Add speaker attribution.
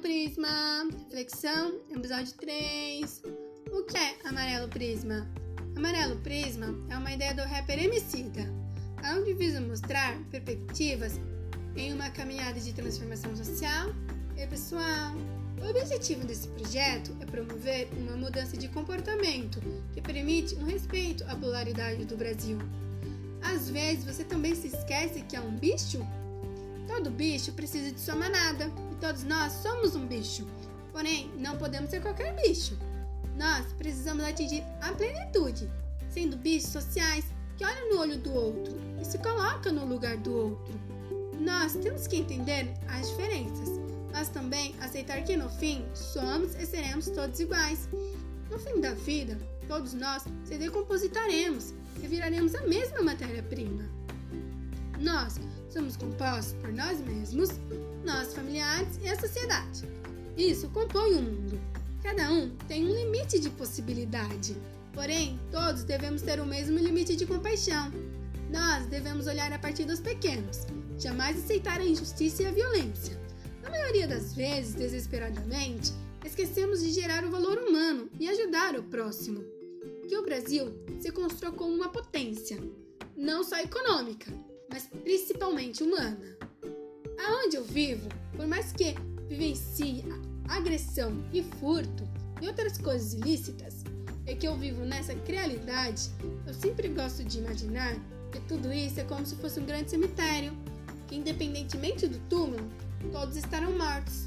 Speaker 1: Prisma! Reflexão, episódio 3. O que é Amarelo Prisma? Amarelo Prisma é uma ideia do rapper Emicida, onde visa mostrar perspectivas em uma caminhada de transformação social e pessoal. O objetivo desse projeto é promover uma mudança de comportamento que permite um respeito à polaridade do Brasil. Às vezes você também se esquece que é um bicho? Todo bicho precisa de sua manada e todos nós somos um bicho. Porém, não podemos ser qualquer bicho. Nós precisamos atingir a plenitude, sendo bichos sociais que olham no olho do outro e se colocam no lugar do outro. Nós temos que entender as diferenças, mas também aceitar que no fim somos e seremos todos iguais. No fim da vida, todos nós se decompositaremos e viraremos a mesma matéria-prima. Nós somos compostos por nós mesmos, nossos familiares e a sociedade. Isso compõe o mundo. Cada um tem um limite de possibilidade, porém, todos devemos ter o mesmo limite de compaixão. Nós devemos olhar a partir dos pequenos, jamais aceitar a injustiça e a violência. Na maioria das vezes, desesperadamente, esquecemos de gerar o valor humano e ajudar o próximo. Que o Brasil se construa como uma potência, não só econômica, mas principalmente humana. Aonde eu vivo, por mais que vivencie agressão e furto e outras coisas ilícitas, é que eu vivo nessa realidade, eu sempre gosto de imaginar que tudo isso é como se fosse um grande cemitério, que independentemente do túmulo, todos estarão mortos.